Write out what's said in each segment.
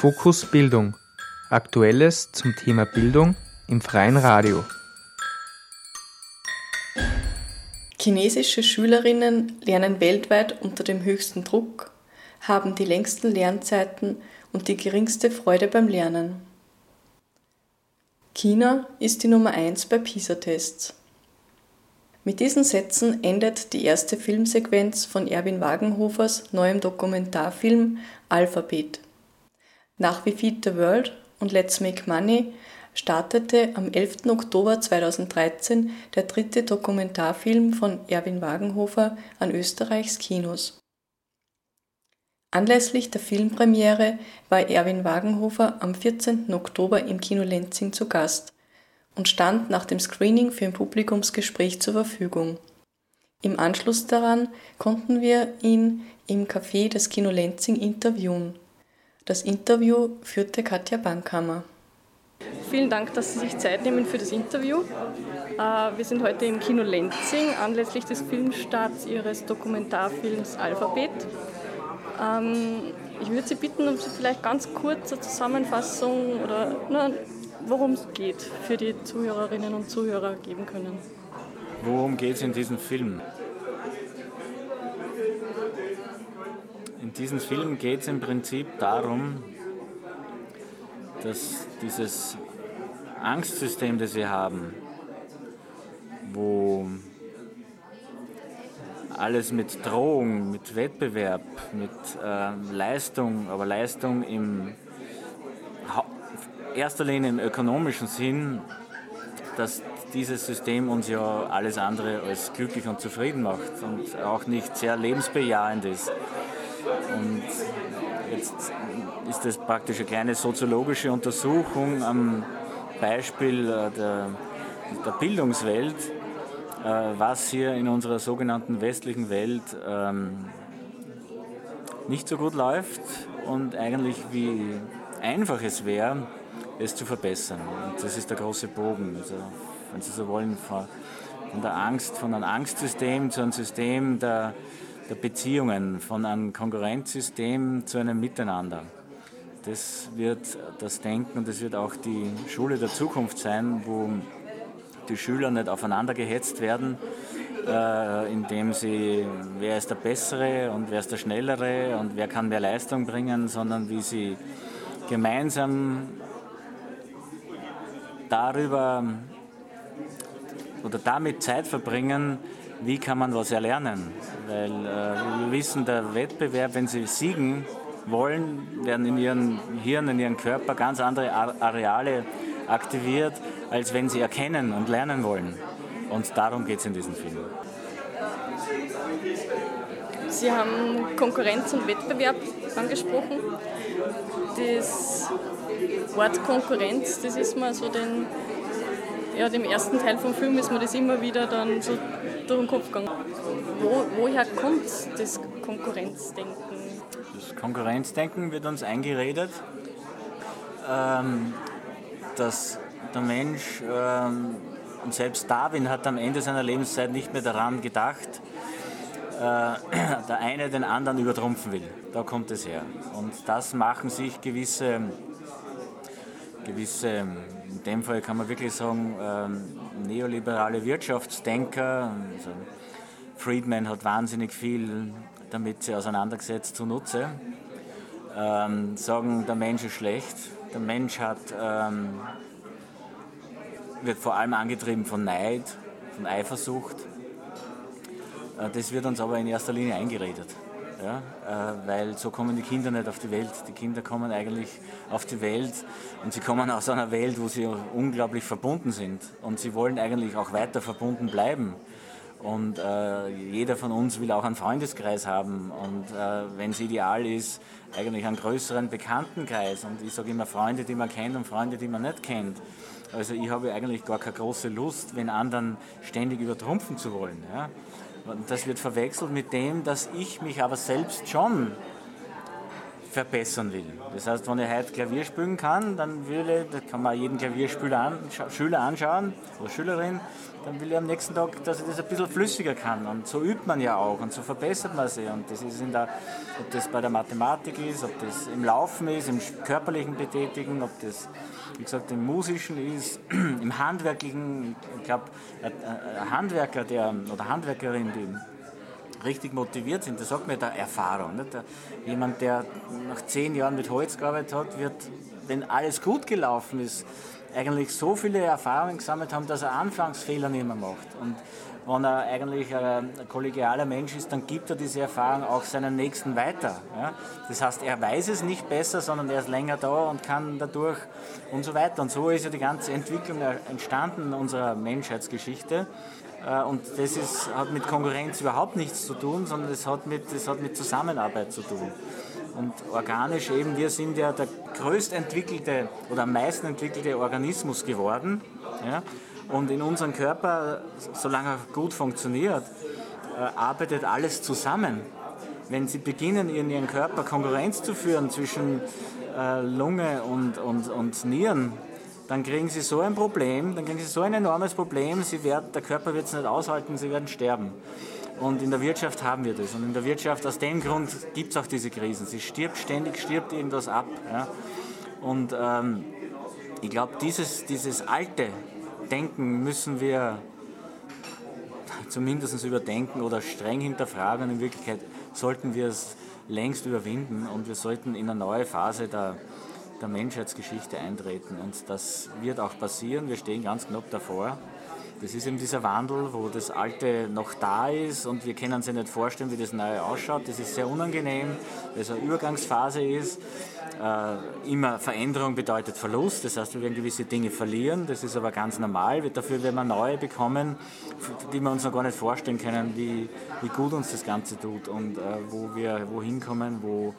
Fokus Bildung. Aktuelles zum Thema Bildung im freien Radio. Chinesische Schülerinnen lernen weltweit unter dem höchsten Druck, haben die längsten Lernzeiten und die geringste Freude beim Lernen. China ist die Nummer 1 bei PISA-Tests. Mit diesen Sätzen endet die erste Filmsequenz von Erwin Wagenhofers neuem Dokumentarfilm Alphabet. Nach We Feed the World und Let's Make Money startete am 11. Oktober 2013 der dritte Dokumentarfilm von Erwin Wagenhofer an Österreichs Kinos. Anlässlich der Filmpremiere war Erwin Wagenhofer am 14. Oktober im Kino Lenzing zu Gast und stand nach dem Screening für ein Publikumsgespräch zur Verfügung. Im Anschluss daran konnten wir ihn im Café des Kino Lenzing interviewen. Das Interview führte Katja Bankhammer. Vielen Dank, dass Sie sich Zeit nehmen für das Interview. Äh, wir sind heute im Kino Lenzing anlässlich des Filmstarts Ihres Dokumentarfilms Alphabet. Ähm, ich würde Sie bitten, ob Sie vielleicht ganz kurz eine Zusammenfassung oder worum es geht, für die Zuhörerinnen und Zuhörer geben können. Worum geht es in diesem Film? In diesem Film geht es im Prinzip darum, dass dieses Angstsystem, das wir haben, wo alles mit Drohung, mit Wettbewerb, mit äh, Leistung, aber Leistung im erster Linie im ökonomischen Sinn, dass dieses System uns ja alles andere als glücklich und zufrieden macht und auch nicht sehr lebensbejahend ist. Und jetzt ist das praktisch eine kleine soziologische Untersuchung am Beispiel äh, der, der Bildungswelt, äh, was hier in unserer sogenannten westlichen Welt ähm, nicht so gut läuft und eigentlich wie einfach es wäre, es zu verbessern. Und das ist der große Bogen. Also, wenn Sie so wollen, von, der Angst, von einem Angstsystem zu einem System der, der Beziehungen, von einem Konkurrenzsystem zu einem Miteinander. Das wird das Denken und das wird auch die Schule der Zukunft sein, wo die Schüler nicht aufeinander gehetzt werden, äh, indem sie, wer ist der Bessere und wer ist der Schnellere und wer kann mehr Leistung bringen, sondern wie sie gemeinsam darüber oder damit Zeit verbringen, wie kann man was erlernen. Weil äh, wir wissen, der Wettbewerb, wenn sie siegen wollen, werden in ihrem Hirn, in ihrem Körper ganz andere Areale aktiviert, als wenn sie erkennen und lernen wollen. Und darum geht es in diesem Film. Sie haben Konkurrenz und Wettbewerb angesprochen. Das Wort Konkurrenz, das ist mal so den, ja, dem ersten Teil vom Film ist mir das immer wieder dann so durch den Kopf gegangen. Wo, woher kommt das Konkurrenzdenken? Das Konkurrenzdenken wird uns eingeredet, ähm, dass der Mensch, ähm, und selbst Darwin hat am Ende seiner Lebenszeit nicht mehr daran gedacht, äh, der eine den anderen übertrumpfen will. Da kommt es her. Und das machen sich gewisse gewisse, in dem Fall kann man wirklich sagen, ähm, neoliberale Wirtschaftsdenker. Also Friedman hat wahnsinnig viel damit sich auseinandergesetzt zunutze. Ähm, sagen, der Mensch ist schlecht. Der Mensch hat, ähm, wird vor allem angetrieben von Neid, von Eifersucht. Äh, das wird uns aber in erster Linie eingeredet ja, äh, weil so kommen die Kinder nicht auf die Welt. Die Kinder kommen eigentlich auf die Welt und sie kommen aus einer Welt, wo sie unglaublich verbunden sind und sie wollen eigentlich auch weiter verbunden bleiben. Und äh, jeder von uns will auch einen Freundeskreis haben und äh, wenn es ideal ist, eigentlich einen größeren Bekanntenkreis. Und ich sage immer Freunde, die man kennt und Freunde, die man nicht kennt. Also ich habe eigentlich gar keine große Lust, wenn anderen ständig übertrumpfen zu wollen. Ja? Das wird verwechselt mit dem, dass ich mich aber selbst schon verbessern will. Das heißt, wenn ich heute Klavier spielen kann, dann ich, das kann man jeden Klavierspieler an, Schüler anschauen oder Schülerin, dann will ich am nächsten Tag, dass ich das ein bisschen flüssiger kann. Und so übt man ja auch und so verbessert man sich. Und das ist in der, ob das bei der Mathematik ist, ob das im Laufen ist, im körperlichen Betätigen, ob das, wie gesagt, im musischen ist, im handwerklichen. Ich glaube, ein Handwerker der, oder Handwerkerin, die richtig motiviert sind, das sagt mir der Erfahrung. Nicht? Jemand, der nach zehn Jahren mit Holz gearbeitet hat, wird, wenn alles gut gelaufen ist, eigentlich so viele Erfahrungen gesammelt haben, dass er Anfangsfehler nicht mehr macht. Und wenn er eigentlich ein kollegialer Mensch ist, dann gibt er diese Erfahrung auch seinen Nächsten weiter. Ja? Das heißt, er weiß es nicht besser, sondern er ist länger da und kann dadurch und so weiter. Und so ist ja die ganze Entwicklung entstanden in unserer Menschheitsgeschichte. Äh, und das ist, hat mit Konkurrenz überhaupt nichts zu tun, sondern es hat, mit, das hat mit Zusammenarbeit zu tun. Und organisch eben, wir sind ja der größt entwickelte oder am meisten entwickelte Organismus geworden. Ja? Und in unserem Körper, solange er gut funktioniert, äh, arbeitet alles zusammen. Wenn Sie beginnen, in Ihrem Körper Konkurrenz zu führen zwischen äh, Lunge und, und, und Nieren, dann kriegen sie so ein Problem, dann kriegen sie so ein enormes Problem, sie werden, der Körper wird es nicht aushalten, sie werden sterben. Und in der Wirtschaft haben wir das. Und in der Wirtschaft, aus dem Grund gibt es auch diese Krisen. Sie stirbt ständig, stirbt irgendwas ab. Ja? Und ähm, ich glaube, dieses, dieses alte Denken müssen wir zumindest überdenken oder streng hinterfragen. Und in Wirklichkeit sollten wir es längst überwinden und wir sollten in eine neue Phase der der Menschheitsgeschichte eintreten. Und das wird auch passieren. Wir stehen ganz knapp davor. Das ist eben dieser Wandel, wo das Alte noch da ist und wir können uns nicht vorstellen, wie das Neue ausschaut. Das ist sehr unangenehm, weil es eine Übergangsphase ist. Äh, immer Veränderung bedeutet Verlust, das heißt, wir werden gewisse Dinge verlieren. Das ist aber ganz normal. Dafür werden wir neue bekommen, die wir uns noch gar nicht vorstellen können, wie, wie gut uns das Ganze tut und äh, wo wir wohin kommen, wo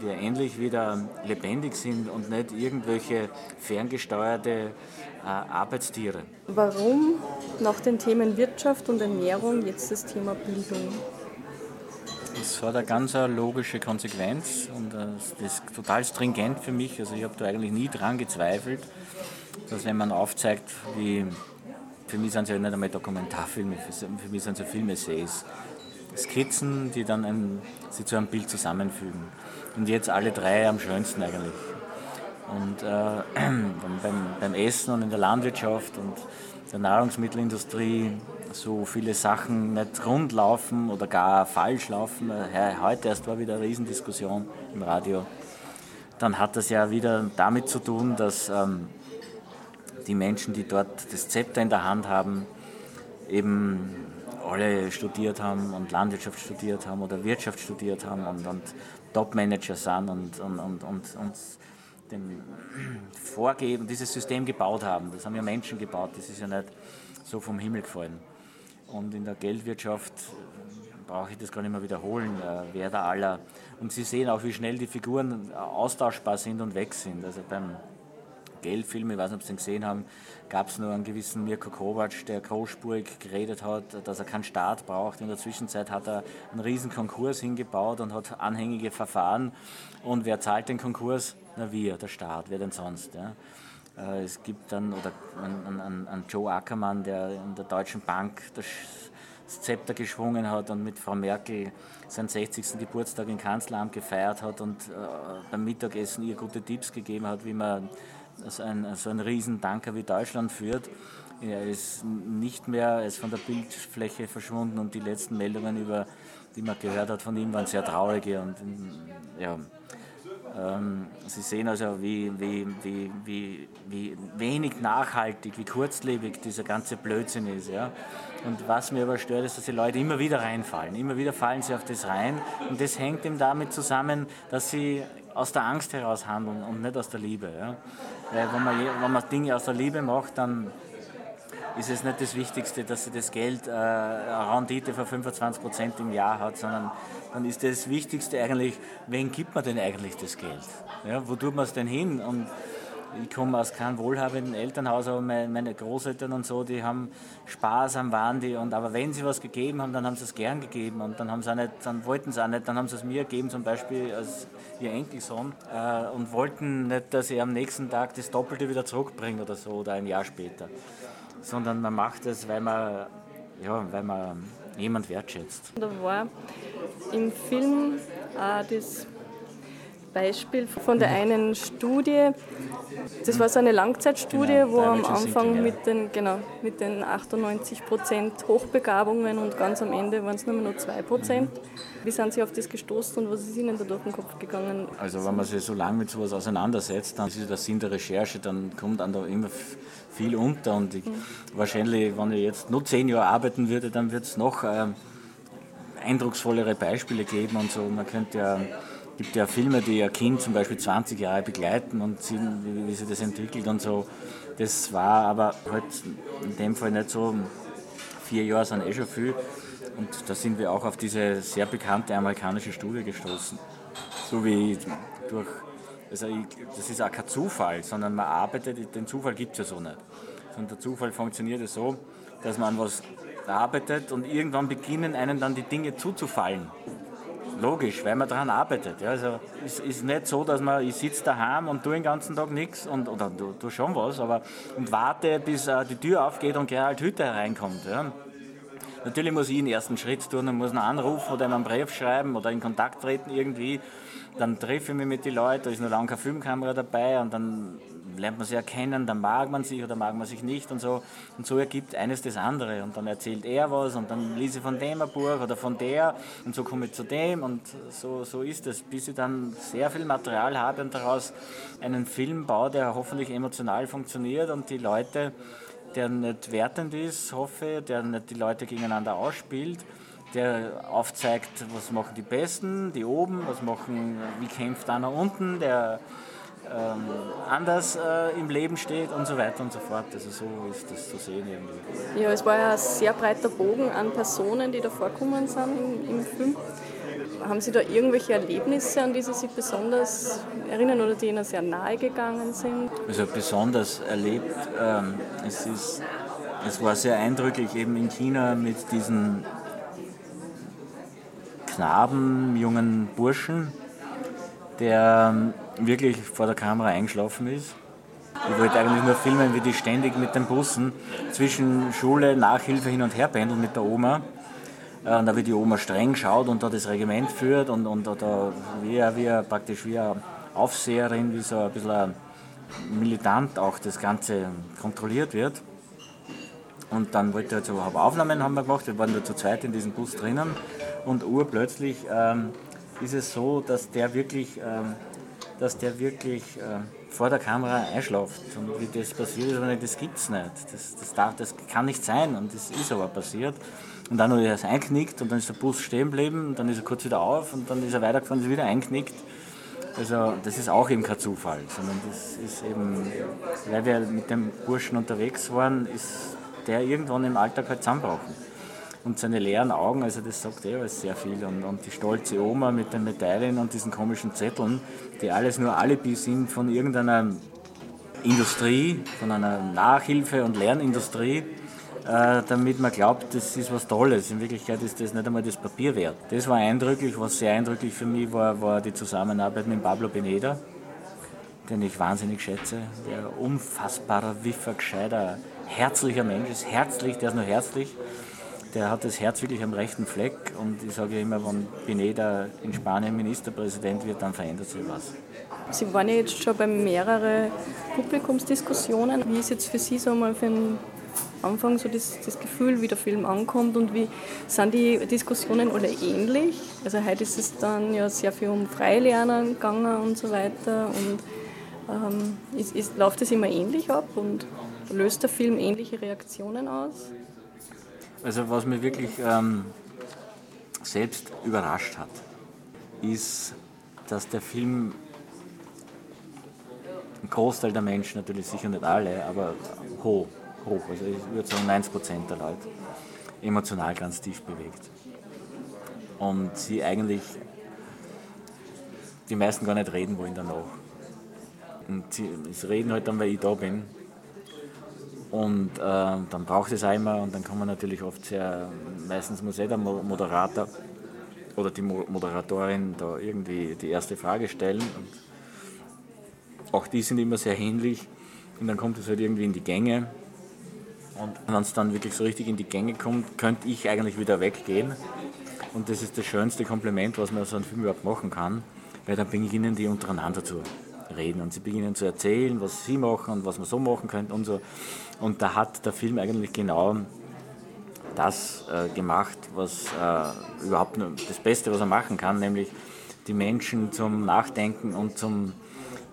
wir endlich wieder lebendig sind und nicht irgendwelche ferngesteuerte äh, Arbeitstiere. Warum nach den Themen Wirtschaft und Ernährung jetzt das Thema Bildung? Das hat eine ganz logische Konsequenz und äh, das ist total stringent für mich. Also ich habe da eigentlich nie dran gezweifelt, dass wenn man aufzeigt, wie für mich sind es ja nicht einmal Dokumentarfilme, für mich sind es ja Filmessays. Skizzen, die dann ein, sie zu einem Bild zusammenfügen. Und jetzt alle drei am schönsten eigentlich. Und äh, beim, beim Essen und in der Landwirtschaft und der Nahrungsmittelindustrie so viele Sachen nicht rund laufen oder gar falsch laufen. Heute erst war wieder eine Riesendiskussion im Radio. Dann hat das ja wieder damit zu tun, dass ähm, die Menschen, die dort das Zepter in der Hand haben, eben alle studiert haben und Landwirtschaft studiert haben oder Wirtschaft studiert haben und, und Top-Manager sind und, und, und, und, und den Vorgeben, dieses System gebaut haben. Das haben ja Menschen gebaut, das ist ja nicht so vom Himmel gefallen. Und in der Geldwirtschaft brauche ich das gar nicht mehr wiederholen, äh, wer da aller. Und Sie sehen auch, wie schnell die Figuren austauschbar sind und weg sind. Also beim Geldfilm, ich weiß nicht, ob Sie den gesehen haben, gab es nur einen gewissen Mirko Kovac, der großspurig geredet hat, dass er keinen Staat braucht. In der Zwischenzeit hat er einen riesen Konkurs hingebaut und hat anhängige Verfahren. Und wer zahlt den Konkurs? Na wir, der Staat, wer denn sonst? Ja? Äh, es gibt dann, oder einen, einen, einen Joe Ackermann, der in der Deutschen Bank das Zepter geschwungen hat und mit Frau Merkel seinen 60. Geburtstag im Kanzleramt gefeiert hat und äh, beim Mittagessen ihr gute Tipps gegeben hat, wie man so ein, so ein Riesentanker wie Deutschland führt. Er ist nicht mehr, ist von der Bildfläche verschwunden und die letzten Meldungen, über, die man gehört hat von ihm, waren sehr traurige. Und, ja, Sie sehen also, wie, wie, wie, wie, wie wenig nachhaltig, wie kurzlebig dieser ganze Blödsinn ist. Ja? Und was mir aber stört, ist, dass die Leute immer wieder reinfallen. Immer wieder fallen sie auf das rein. Und das hängt eben damit zusammen, dass sie aus der Angst heraus handeln und nicht aus der Liebe. Ja? Weil wenn man, wenn man Dinge aus der Liebe macht, dann ist es nicht das Wichtigste, dass sie das Geld äh, Rendite von 25 Prozent im Jahr hat, sondern dann ist das Wichtigste eigentlich, wen gibt man denn eigentlich das Geld? Ja, wo tut man es denn hin? Und ich komme aus keinem wohlhabenden Elternhaus, aber meine Großeltern und so, die haben Spaß am Wandi und aber wenn sie was gegeben haben, dann haben sie es gern gegeben und dann haben sie auch nicht, dann wollten sie auch nicht, dann haben sie es mir gegeben, zum Beispiel als ihr Enkelsohn äh, und wollten nicht, dass ich am nächsten Tag das Doppelte wieder zurückbringe oder so oder ein Jahr später, sondern man macht es, weil man, ja, weil man jemand wertschätzt. Da war im Film auch das Beispiel von der einen Studie. Das war so eine Langzeitstudie, genau, wo am Anfang mit den, genau, mit den 98 Prozent Hochbegabungen und ganz am Ende waren es nur noch 2 Prozent. Wie sind Sie auf das gestoßen und was ist Ihnen da durch den Kopf gegangen? Also wenn man sich so lange mit sowas auseinandersetzt, dann ist das Sinn der Recherche, dann kommt dann da immer viel unter und ich, mhm. wahrscheinlich, wenn ich jetzt nur zehn Jahre arbeiten würde, dann wird es noch ähm, eindrucksvollere Beispiele geben und so. Man könnte ja gibt ja Filme, die ein Kind zum Beispiel 20 Jahre begleiten und sehen, wie, wie sich das entwickelt und so. Das war aber halt in dem Fall nicht so. Vier Jahre sind eh schon viel. Und da sind wir auch auf diese sehr bekannte amerikanische Studie gestoßen. So wie durch, also ich, das ist auch kein Zufall, sondern man arbeitet, den Zufall gibt es ja so nicht. Sondern der Zufall funktioniert ja so, dass man an was arbeitet und irgendwann beginnen einem dann die Dinge zuzufallen. Logisch, weil man daran arbeitet. Ja, also es ist nicht so, dass man, ich sitze daheim und tue den ganzen Tag nichts und oder du, du schon was, aber und warte, bis uh, die Tür aufgeht und Gerald Hütte hereinkommt. Ja. Natürlich muss ich den ersten Schritt tun und muss einen anrufen oder einen Brief schreiben oder in Kontakt treten irgendwie. Dann treffe ich mich mit den Leuten, da ist noch lange keine Filmkamera dabei und dann lernt man sie erkennen, dann mag man sich oder mag man sich nicht und so. Und so ergibt eines das andere. Und dann erzählt er was und dann lese ich von dem ein Buch oder von der und so komme ich zu dem und so, so ist es, bis ich dann sehr viel Material habe und daraus einen Film baue, der hoffentlich emotional funktioniert und die Leute, der nicht wertend ist, hoffe, der nicht die Leute gegeneinander ausspielt, der aufzeigt, was machen die Besten, die oben, was machen, wie kämpft einer unten, der ähm, anders äh, im Leben steht und so weiter und so fort. Also so ist das zu sehen irgendwie. Ja, es war ja ein sehr breiter Bogen an Personen, die da vorkommen sind im, im Film. Haben Sie da irgendwelche Erlebnisse, an die Sie sich besonders erinnern oder die Ihnen sehr nahe gegangen sind? Also besonders erlebt, ähm, es, ist, es war sehr eindrücklich eben in China mit diesen Knaben, jungen Burschen, der ähm, wirklich vor der Kamera eingeschlafen ist. Ich wollte eigentlich nur filmen, wie die ständig mit den Bussen zwischen Schule, Nachhilfe hin und her pendeln mit der Oma. Äh, und da wie die Oma streng schaut und da das Regiment führt und, und da wie, wie praktisch wie eine Aufseherin, wie so ein bisschen militant auch das Ganze kontrolliert wird. Und dann wollte er so Aufnahmen haben wir gemacht, wir waren nur zu zweit in diesem Bus drinnen und urplötzlich ähm, ist es so, dass der wirklich ähm, dass der wirklich äh, vor der Kamera einschlaft. Und wie das passiert ist, das gibt es nicht. Das, das, darf, das kann nicht sein und das ist aber passiert. Und dann hat er es einknickt und dann ist der Bus stehen geblieben und dann ist er kurz wieder auf und dann ist er weitergefahren und ist wieder einknickt. Also das ist auch eben kein Zufall, sondern das ist eben, weil wir mit dem Burschen unterwegs waren, ist der irgendwann im Alltag halt zusammengebrochen und seine leeren Augen, also das sagt eh alles sehr viel. Und, und die stolze Oma mit den Medaillen und diesen komischen Zetteln, die alles nur Alibi sind von irgendeiner Industrie, von einer Nachhilfe- und Lernindustrie, äh, damit man glaubt, das ist was Tolles. In Wirklichkeit ist das nicht einmal das Papier wert. Das war eindrücklich. Was sehr eindrücklich für mich war, war die Zusammenarbeit mit Pablo Beneda, den ich wahnsinnig schätze. Der unfassbarer, wiffer, gescheiter, herzlicher Mensch ist. Herzlich, der ist nur herzlich der hat das Herz wirklich am rechten Fleck und ich sage immer, wenn Pineda in Spanien Ministerpräsident wird, dann verändert sich was. Sie waren ja jetzt schon bei mehreren Publikumsdiskussionen. Wie ist jetzt für Sie so mal für den Anfang so das, das, Gefühl, wie der Film ankommt und wie sind die Diskussionen alle ähnlich? Also heute ist es dann ja sehr viel um Freilernen gegangen und so weiter und ähm, ist, ist, läuft es immer ähnlich ab und löst der Film ähnliche Reaktionen aus? Also was mich wirklich ähm, selbst überrascht hat, ist, dass der Film ein Großteil der Menschen, natürlich sicher nicht alle, aber hoch, hoch, also ich würde sagen 90 Prozent der Leute, emotional ganz tief bewegt. Und sie eigentlich die meisten gar nicht reden wollen danach. Und sie, sie reden halt dann, weil ich da bin. Und äh, dann braucht es einmal und dann kann man natürlich oft sehr, meistens muss eh der Moderator oder die Moderatorin da irgendwie die erste Frage stellen. Und auch die sind immer sehr ähnlich. Und dann kommt es halt irgendwie in die Gänge. Und wenn es dann wirklich so richtig in die Gänge kommt, könnte ich eigentlich wieder weggehen. Und das ist das schönste Kompliment, was man so einem Film überhaupt machen kann, weil dann beginnen die untereinander zu reden und sie beginnen zu erzählen, was sie machen und was man so machen könnte und so. Und da hat der Film eigentlich genau das äh, gemacht, was äh, überhaupt das Beste, was er machen kann, nämlich die Menschen zum Nachdenken und zum,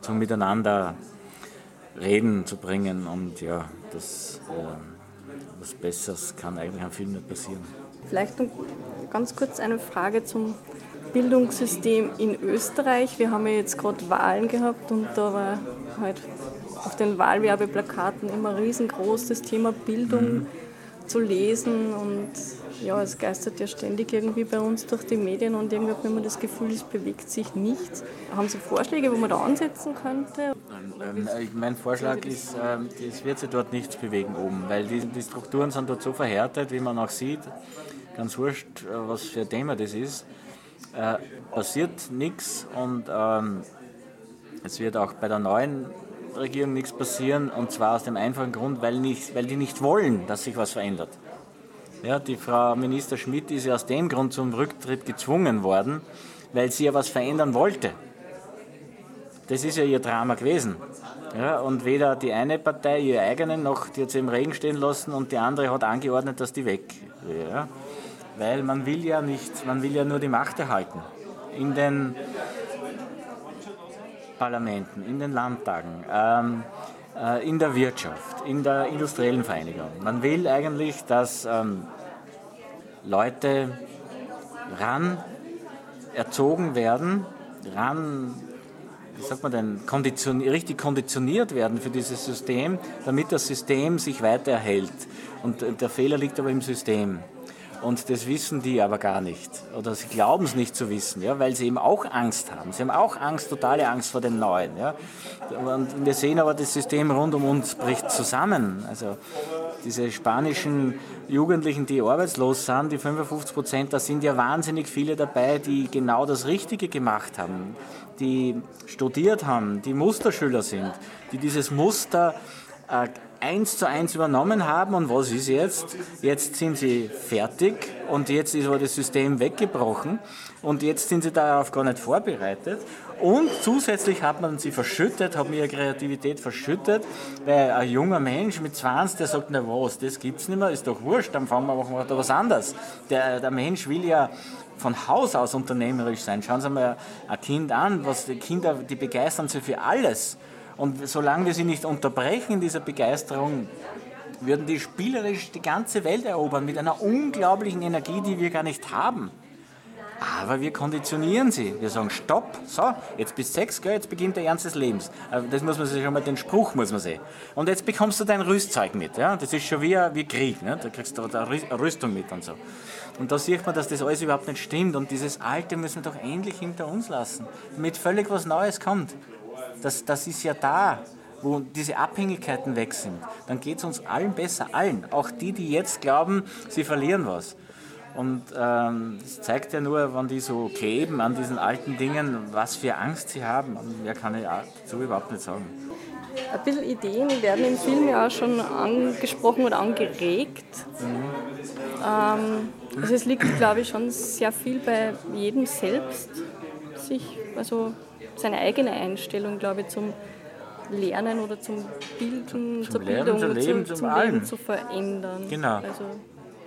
zum Miteinander reden zu bringen. Und ja, das, äh, was Besseres kann eigentlich am Film nicht passieren. Vielleicht ganz kurz eine Frage zum Bildungssystem in Österreich. Wir haben ja jetzt gerade Wahlen gehabt und da war halt auf den Wahlwerbeplakaten immer riesengroß das Thema Bildung mhm. zu lesen und ja, es geistert ja ständig irgendwie bei uns durch die Medien und irgendwie hat man das Gefühl, es bewegt sich nichts. Haben Sie Vorschläge, wo man da ansetzen könnte? Ähm, mein Vorschlag ist, ähm, es wird sich dort nichts bewegen oben, weil die, die Strukturen sind dort so verhärtet, wie man auch sieht. Ganz wurscht, äh, was für ein Thema das ist äh, passiert nichts und ähm, es wird auch bei der neuen Regierung nichts passieren und zwar aus dem einfachen Grund, weil, nicht, weil die nicht wollen, dass sich was verändert. Ja, die Frau Minister Schmidt ist ja aus dem Grund zum Rücktritt gezwungen worden, weil sie ja was verändern wollte. Das ist ja ihr Drama gewesen. Ja, und weder die eine Partei, ihre eigene, noch die hat sie im Regen stehen lassen und die andere hat angeordnet, dass die weg. Ja weil man will ja nicht, man will ja nur die Macht erhalten. In den Parlamenten, in den Landtagen, ähm, äh, in der Wirtschaft, in der industriellen Vereinigung. Man will eigentlich, dass ähm, Leute ran erzogen werden, ran, wie sagt man denn, konditioni richtig konditioniert werden für dieses System, damit das System sich weiter erhält. Und äh, der Fehler liegt aber im System. Und das wissen die aber gar nicht. Oder sie glauben es nicht zu wissen, ja, weil sie eben auch Angst haben. Sie haben auch Angst, totale Angst vor dem Neuen. Ja. Und wir sehen aber, das System rund um uns bricht zusammen. Also diese spanischen Jugendlichen, die arbeitslos sind, die 55 Prozent, da sind ja wahnsinnig viele dabei, die genau das Richtige gemacht haben, die studiert haben, die Musterschüler sind, die dieses Muster eins zu eins übernommen haben. Und was ist jetzt? Jetzt sind sie fertig und jetzt ist aber das System weggebrochen und jetzt sind sie darauf gar nicht vorbereitet. Und zusätzlich hat man sie verschüttet, hat mir ihre Kreativität verschüttet, weil ein junger Mensch mit 20, der sagt, na was, das gibt's nicht mehr, ist doch wurscht, dann fangen wir, machen wir da was anderes. Der, der Mensch will ja von Haus aus unternehmerisch sein. Schauen Sie mal ein Kind an, was die Kinder, die begeistern sich für alles. Und solange wir sie nicht unterbrechen in dieser Begeisterung, würden die spielerisch die ganze Welt erobern mit einer unglaublichen Energie, die wir gar nicht haben. Aber wir konditionieren sie. Wir sagen, stopp, so, jetzt bist du sechs, gell, jetzt beginnt der Ernst des Lebens. Äh, das muss man sich schon mal, den Spruch muss man sehen. Und jetzt bekommst du dein Rüstzeug mit. Ja? Das ist schon wie, wie Krieg. Ne? Da kriegst du eine Rüstung mit und so. Und da sieht man, dass das alles überhaupt nicht stimmt. Und dieses Alte müssen wir doch endlich hinter uns lassen, damit völlig was Neues kommt das, das ist ja da, wo diese Abhängigkeiten weg sind. Dann geht es uns allen besser, allen. Auch die, die jetzt glauben, sie verlieren was. Und ähm, das zeigt ja nur, wenn die so kleben an diesen alten Dingen, was für Angst sie haben. Und mehr kann ich dazu überhaupt nicht sagen. Ein bisschen Ideen werden im Film ja auch schon angesprochen oder angeregt. Mhm. Ähm, also es liegt, glaube ich, schon sehr viel bei jedem selbst, sich also seine eigene Einstellung, glaube ich, zum Lernen oder zum Bilden, zum zur Lernen, Bildung, zum Leben, zum, zum Leben zu verändern. Genau. Also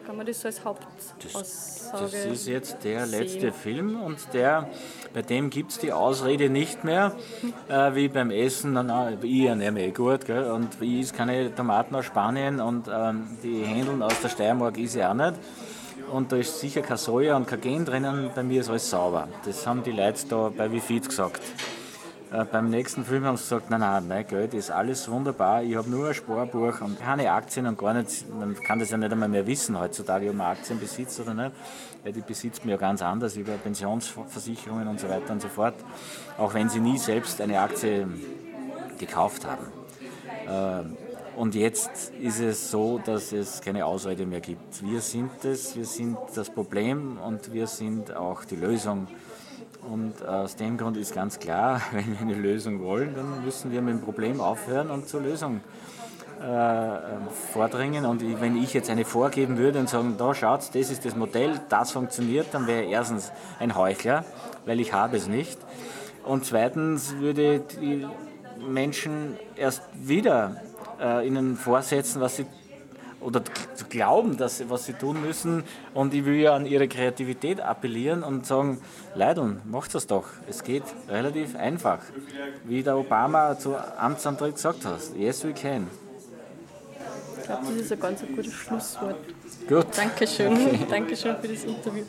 kann man das so als Hauptaussage Das, das ist jetzt der letzte sehen. Film und der, bei dem gibt es die Ausrede nicht mehr, äh, wie beim Essen, na, ich ernähre mich eh gut gell, und ich esse keine Tomaten aus Spanien und ähm, die Händeln aus der Steiermark ist ich auch nicht und da ist sicher kein Soja und kein Gen drinnen, bei mir ist alles sauber. Das haben die Leute da bei Wifid gesagt. Äh, beim nächsten Film haben sie gesagt, nein, nein, mein Geld ist alles wunderbar, ich habe nur ein Sparbuch und keine Aktien und gar nichts, man kann das ja nicht einmal mehr wissen heutzutage, ob man Aktien besitzt oder nicht, weil die besitzt man ja ganz anders über Pensionsversicherungen und so weiter und so fort, auch wenn sie nie selbst eine Aktie gekauft haben. Ähm, und jetzt ist es so, dass es keine Ausrede mehr gibt. Wir sind es, wir sind das Problem und wir sind auch die Lösung. Und aus dem Grund ist ganz klar, wenn wir eine Lösung wollen, dann müssen wir mit dem Problem aufhören und zur Lösung äh, vordringen. Und wenn ich jetzt eine vorgeben würde und sagen, da schaut, das ist das Modell, das funktioniert, dann wäre erstens ein Heuchler, weil ich habe es nicht. Und zweitens würde die Menschen erst wieder äh, ihnen vorsetzen, was sie oder zu glauben, dass was sie tun müssen. Und ich will ja an ihre Kreativität appellieren und sagen, Leute, macht das doch. Es geht relativ einfach. Wie der Obama zu Amtsantritt gesagt hat, yes we can. Ich glaube, das ist ein ganz gutes Schlusswort. Gut. Dankeschön. Okay. Dankeschön für das Interview.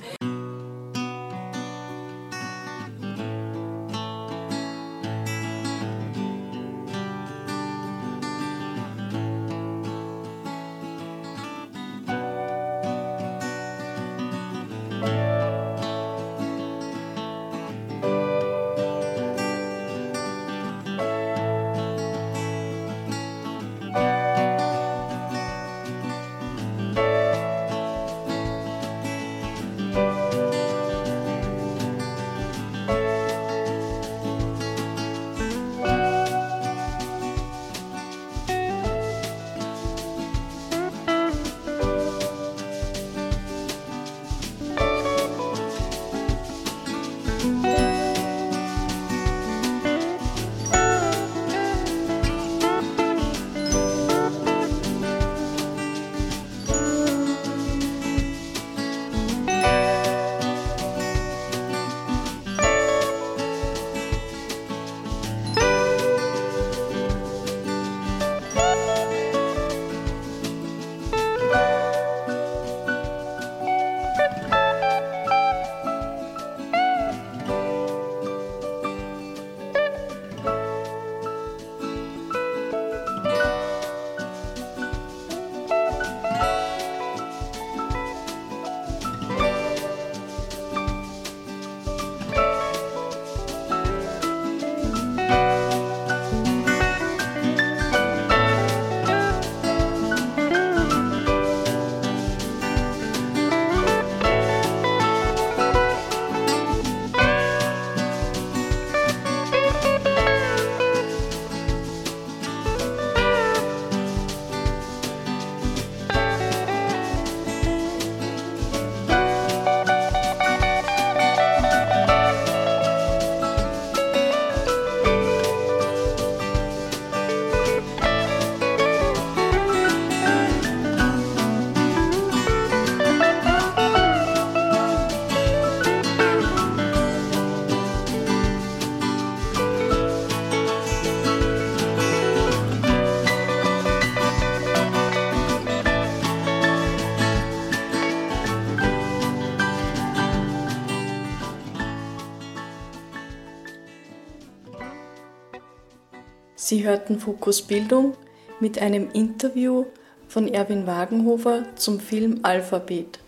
Sie hörten Fokus Bildung mit einem Interview von Erwin Wagenhofer zum Film Alphabet.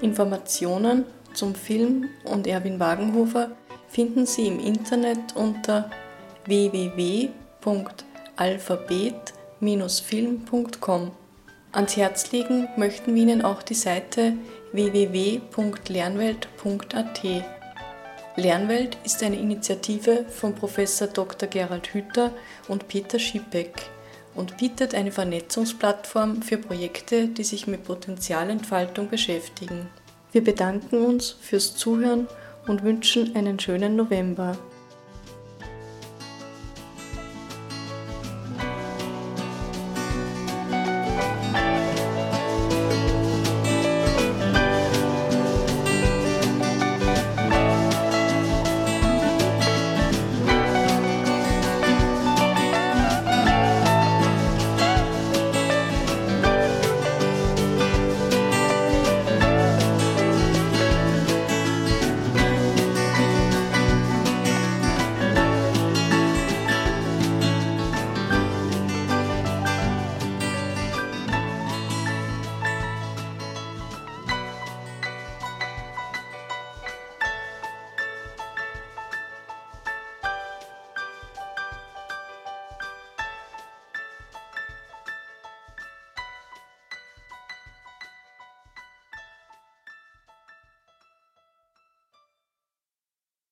Informationen zum Film und Erwin Wagenhofer finden Sie im Internet unter www.alphabet-film.com. Ans Herz legen möchten wir Ihnen auch die Seite www.lernwelt.at. Lernwelt ist eine Initiative von Prof. Dr. Gerald Hüther und Peter Schippeck und bietet eine Vernetzungsplattform für Projekte, die sich mit Potenzialentfaltung beschäftigen. Wir bedanken uns fürs Zuhören und wünschen einen schönen November.